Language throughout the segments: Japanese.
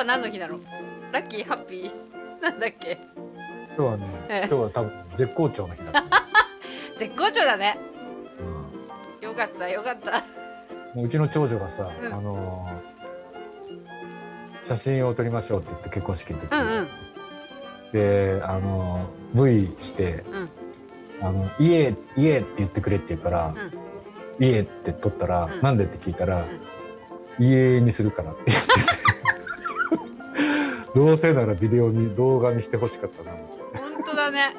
は何の日なのラッキーハッピー？なんだっけ？今日はねえ。え今日は多分絶好調の日だ 絶好調だね。う、よかったよかった。うん、もううちの長女がさ、うん。あのー写真を撮りましょうって言って結婚式の時、うんうん。であのー V してうん「あの家家」って言ってくれって言うからうん「家」って撮ったら、うん。なんでって聞いたら「家にするから」って言っててどうせならビデオに動画にしてほしかったな。本当だね。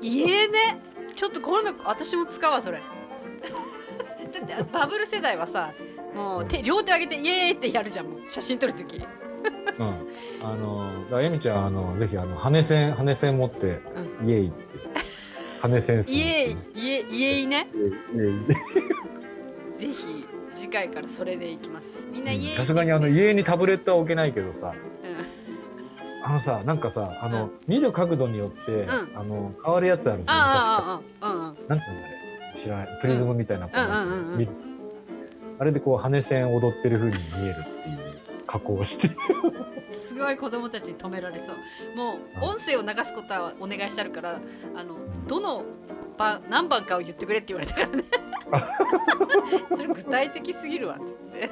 家ね。ちょっと今度私も使うわそれ。だってバブル世代はさもう手両手上げてイエーイってやるじゃんもう写真撮るときうん、あのだからエミちゃんあのぜひあの羽線羽線持って「イエイ」って。羽線するイエーイ。イエイ。エーイね。イエイイ。エイぜひ次回からそれでいきます。みんなイエーイ。さすがにあの家にタブレットは置けないけどさ。うんあのさなんかさあの、うん。見る角度によって、うん。あの変わるやつあるじゃん昔ああああああかなんていうのあれ？知らない。プリズムみたいなあれでこう羽線踊ってる風に見えるっていう加工をして。すごい子供たちに止められそう。もう音声を流すことはお願いしてあるからあのどの番何番かを言ってくれって言われたからね。それ具体的すぎるわっつって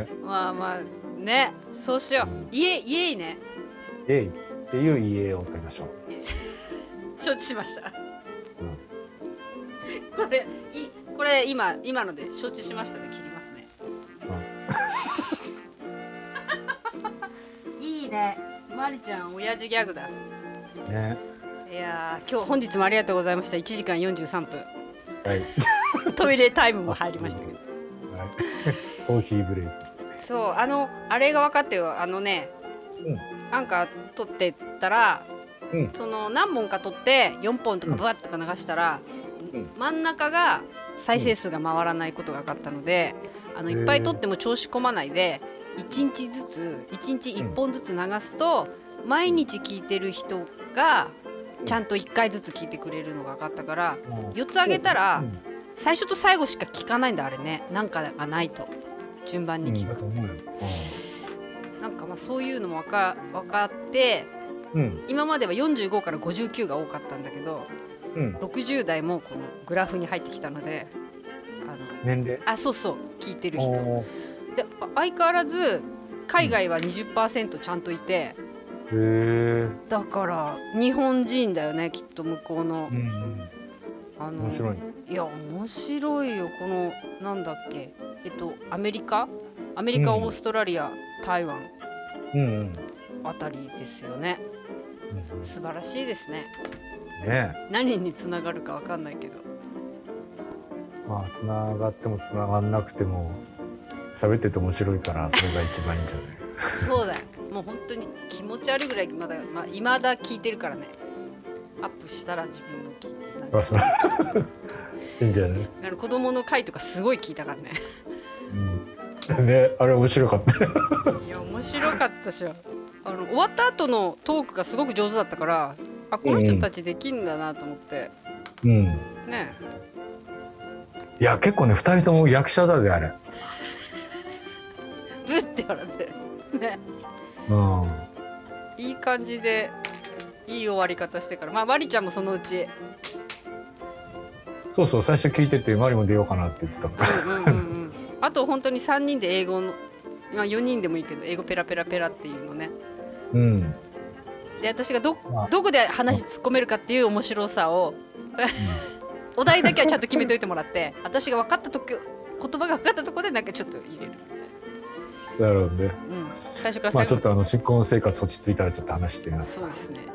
ねまあまあねそうしよう。家家いね。イエイっていう家を取りましょう。承知しました。これいこれ今今ので承知しましたで切りますね。いいね。まりちゃん親父ギャグだ。ね。いやー今日本日もありがとうございました。1時間43分。はい。トイレタイムも入りましたけど。はい、コーヒーブレイク。そうあのあれが分かってよあのね、うん。なんか撮ってったら、うん。その何本か撮って4本とかうん。ブワッとか流したら、うん。真ん中が再生数が回らないことが分かったので、あのいっぱい撮っても調子込まないで1日ずつ1日1本ずつ流すと、毎日聞いてる人がちゃんと1回ずつ聞いてくれるのが分かったから4つあげたらうん。最初と最後しか聞かないんだあれね。なんかがないと順番に聞くだと思うよ。なんかまあそういうのも分か分かってうん。今までは45から59が多かったんだけどうん。60代もこのグラフに入ってきたのであの年齢？あそうそう聞いてる人であ相変わらず海外は20%ちゃんといて、へえ。だから日本人だよねきっと向こうのうんうん。あの面白い。いや面白いよこのなんだっけえっとアメリカ？アメリカ、うんオーストラリア台湾？うんうん。あたりですよねうん素晴らしいですねね何につながるかわかんないけどえ。まあ、つながってもつながんなくても。喋ってて面白いから、それが一番いいんじゃない？そうだよもう本当に気持ち悪いぐらいまだまあ未だ聞いてるからねアップしたら自分の聞いてなんかあ、そう。いいんじゃない？あの子供の回とかすごい聞いたからねうん。ね、あれ面白かった。いや面白かったしょあの終わった後のトークがすごく上手だったからあこの人たちできんだなと思って、うん。ねいや、結構ね、二人とも役者だぜ、あれ。ブッて笑ってねうん。いい感じでいい終わり方してからまあマリちゃんもそのうちそうそう、最初聞いてて、マリも出ようかなって言ってたから。うんうんうんうんあと本当に3人で英語のまあ4人でもいいけど英語ペラペラペラっていうのねうん。で私がどあどこで話突っ込めるかっていう面白さをお題だけはちゃんと決めといてもらって私が分かったとこ言葉が分かったところでなんかちょっと入れる、なるほどね。うん、最初からまあちょっとあの新婚生活落ち着いたらちょっと話してみます。そうですね